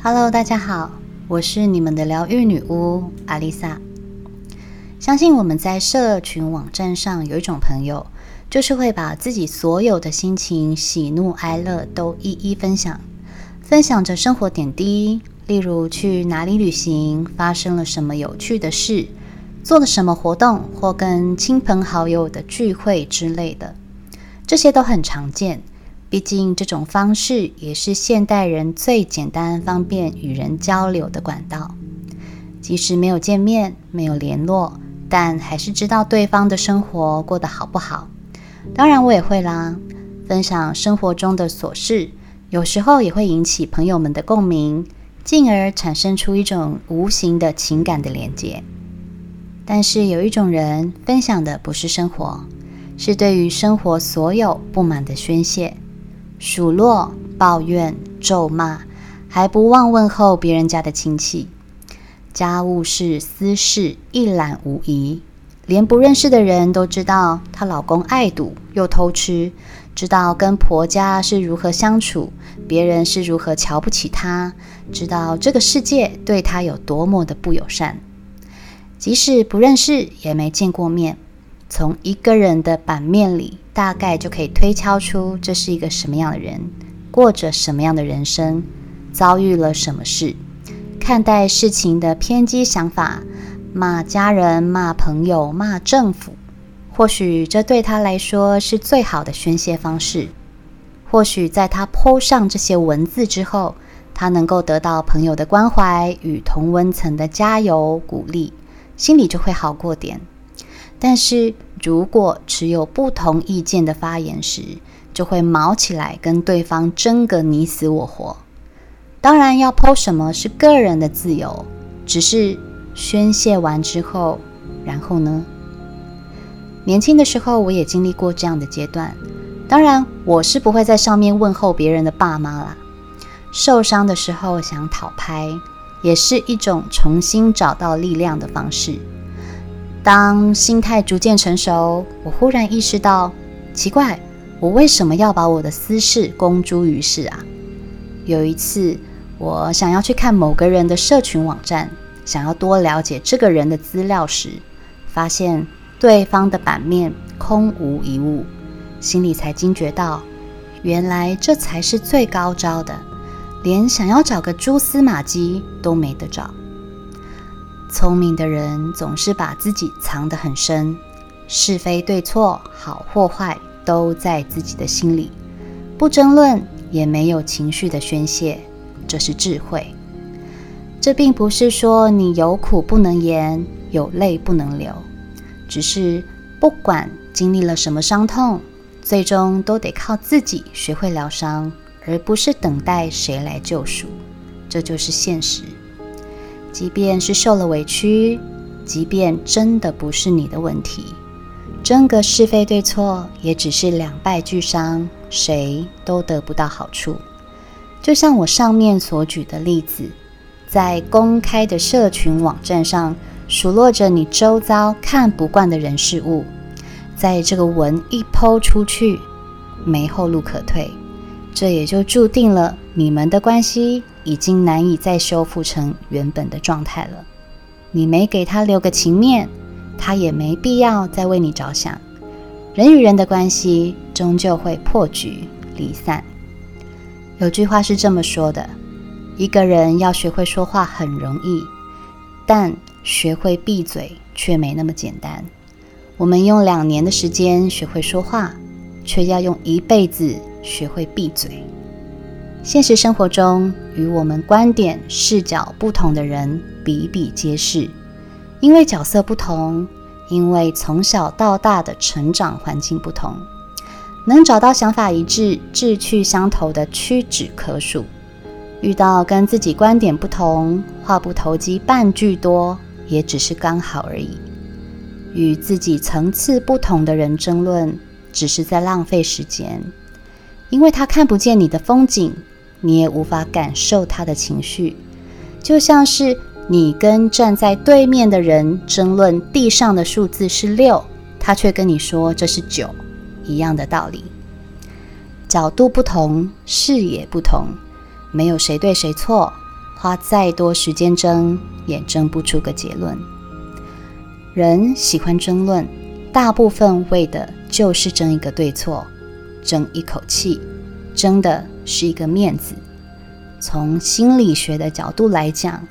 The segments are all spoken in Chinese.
Hello，大家好，我是你们的疗愈女巫阿丽萨。相信我们在社群网站上有一种朋友，就是会把自己所有的心情、喜怒哀乐都一一分享，分享着生活点滴，例如去哪里旅行，发生了什么有趣的事，做了什么活动，或跟亲朋好友的聚会之类的，这些都很常见。毕竟，这种方式也是现代人最简单、方便与人交流的管道。即使没有见面、没有联络，但还是知道对方的生活过得好不好。当然，我也会啦，分享生活中的琐事，有时候也会引起朋友们的共鸣，进而产生出一种无形的情感的连接。但是，有一种人分享的不是生活，是对于生活所有不满的宣泄。数落、抱怨、咒骂，还不忘问候别人家的亲戚，家务事、私事一览无遗，连不认识的人都知道她老公爱赌又偷吃，知道跟婆家是如何相处，别人是如何瞧不起她，知道这个世界对她有多么的不友善，即使不认识也没见过面。从一个人的版面里，大概就可以推敲出这是一个什么样的人，过着什么样的人生，遭遇了什么事，看待事情的偏激想法，骂家人、骂朋友、骂政府。或许这对他来说是最好的宣泄方式。或许在他 po 上这些文字之后，他能够得到朋友的关怀与同温层的加油鼓励，心里就会好过点。但是如果持有不同意见的发言时，就会卯起来跟对方争个你死我活。当然，要剖什么是个人的自由，只是宣泄完之后，然后呢？年轻的时候我也经历过这样的阶段。当然，我是不会在上面问候别人的爸妈啦。受伤的时候想讨拍，也是一种重新找到力量的方式。当心态逐渐成熟，我忽然意识到，奇怪，我为什么要把我的私事公诸于世啊？有一次，我想要去看某个人的社群网站，想要多了解这个人的资料时，发现对方的版面空无一物，心里才惊觉到，原来这才是最高招的，连想要找个蛛丝马迹都没得找。聪明的人总是把自己藏得很深，是非对错、好或坏都在自己的心里，不争论，也没有情绪的宣泄，这是智慧。这并不是说你有苦不能言，有泪不能流，只是不管经历了什么伤痛，最终都得靠自己学会疗伤，而不是等待谁来救赎，这就是现实。即便是受了委屈，即便真的不是你的问题，争个是非对错，也只是两败俱伤，谁都得不到好处。就像我上面所举的例子，在公开的社群网站上数落着你周遭看不惯的人事物，在这个文一抛出去，没后路可退，这也就注定了你们的关系。已经难以再修复成原本的状态了。你没给他留个情面，他也没必要再为你着想。人与人的关系终究会破局离散。有句话是这么说的：一个人要学会说话很容易，但学会闭嘴却没那么简单。我们用两年的时间学会说话，却要用一辈子学会闭嘴。现实生活中，与我们观点视角不同的人比比皆是，因为角色不同，因为从小到大的成长环境不同，能找到想法一致、志趣相投的屈指可数。遇到跟自己观点不同、话不投机半句多，也只是刚好而已。与自己层次不同的人争论，只是在浪费时间，因为他看不见你的风景。你也无法感受他的情绪，就像是你跟站在对面的人争论地上的数字是六，他却跟你说这是九，一样的道理。角度不同，视野不同，没有谁对谁错，花再多时间争，也争不出个结论。人喜欢争论，大部分为的就是争一个对错，争一口气，争的是一个面子。从心理学的角度来讲，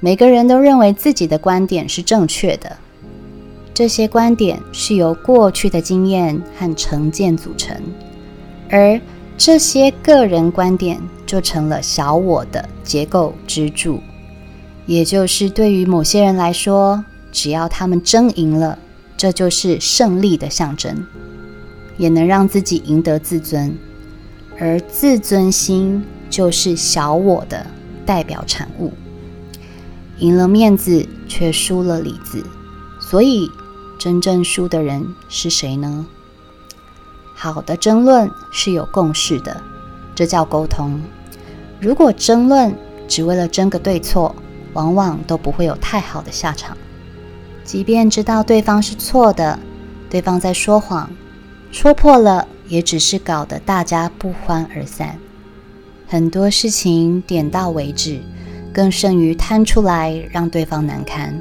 每个人都认为自己的观点是正确的。这些观点是由过去的经验和成见组成，而这些个人观点就成了小我的结构支柱。也就是对于某些人来说，只要他们争赢了，这就是胜利的象征，也能让自己赢得自尊。而自尊心就是小我的代表产物。赢了面子，却输了里子，所以。真正输的人是谁呢？好的争论是有共识的，这叫沟通。如果争论只为了争个对错，往往都不会有太好的下场。即便知道对方是错的，对方在说谎，说破了也只是搞得大家不欢而散。很多事情点到为止，更胜于摊出来让对方难堪。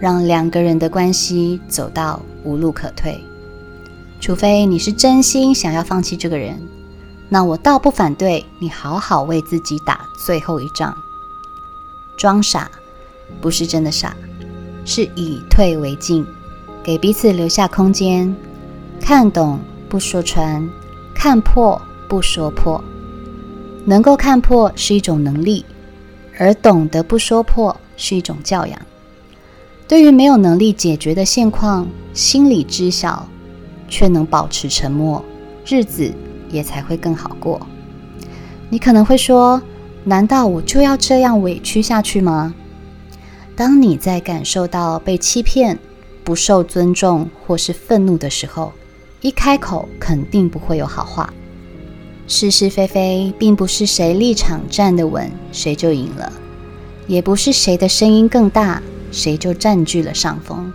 让两个人的关系走到无路可退，除非你是真心想要放弃这个人，那我倒不反对你好好为自己打最后一仗。装傻不是真的傻，是以退为进，给彼此留下空间，看懂不说穿，看破不说破。能够看破是一种能力，而懂得不说破是一种教养。对于没有能力解决的现况，心里知晓，却能保持沉默，日子也才会更好过。你可能会说：“难道我就要这样委屈下去吗？”当你在感受到被欺骗、不受尊重或是愤怒的时候，一开口肯定不会有好话。是是非非，并不是谁立场站得稳，谁就赢了，也不是谁的声音更大。谁就占据了上风，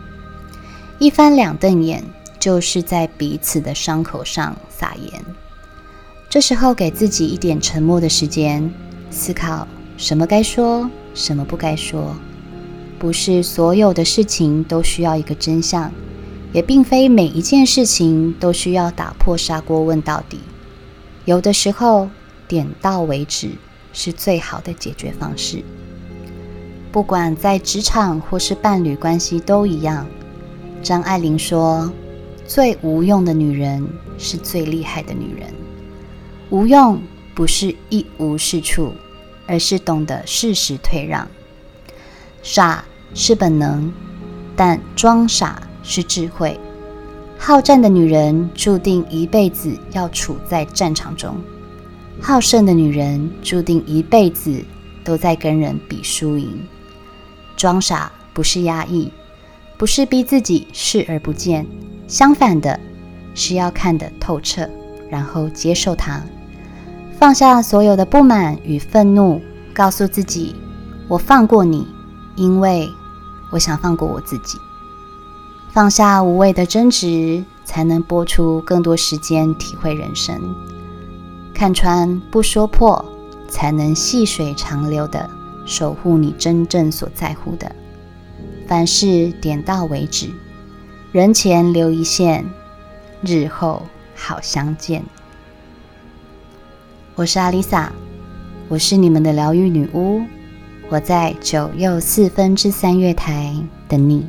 一翻两瞪眼，就是在彼此的伤口上撒盐。这时候，给自己一点沉默的时间，思考什么该说，什么不该说。不是所有的事情都需要一个真相，也并非每一件事情都需要打破砂锅问到底。有的时候，点到为止是最好的解决方式。不管在职场或是伴侣关系都一样。张爱玲说：“最无用的女人是最厉害的女人。无用不是一无是处，而是懂得适时退让。傻是本能，但装傻是智慧。好战的女人注定一辈子要处在战场中，好胜的女人注定一辈子都在跟人比输赢。”装傻不是压抑，不是逼自己视而不见，相反的，是要看得透彻，然后接受它，放下所有的不满与愤怒，告诉自己：我放过你，因为我想放过我自己。放下无谓的争执，才能拨出更多时间体会人生。看穿不说破，才能细水长流的。守护你真正所在乎的，凡事点到为止，人前留一线，日后好相见。我是阿丽萨，我是你们的疗愈女巫，我在九又四分之三月台等你。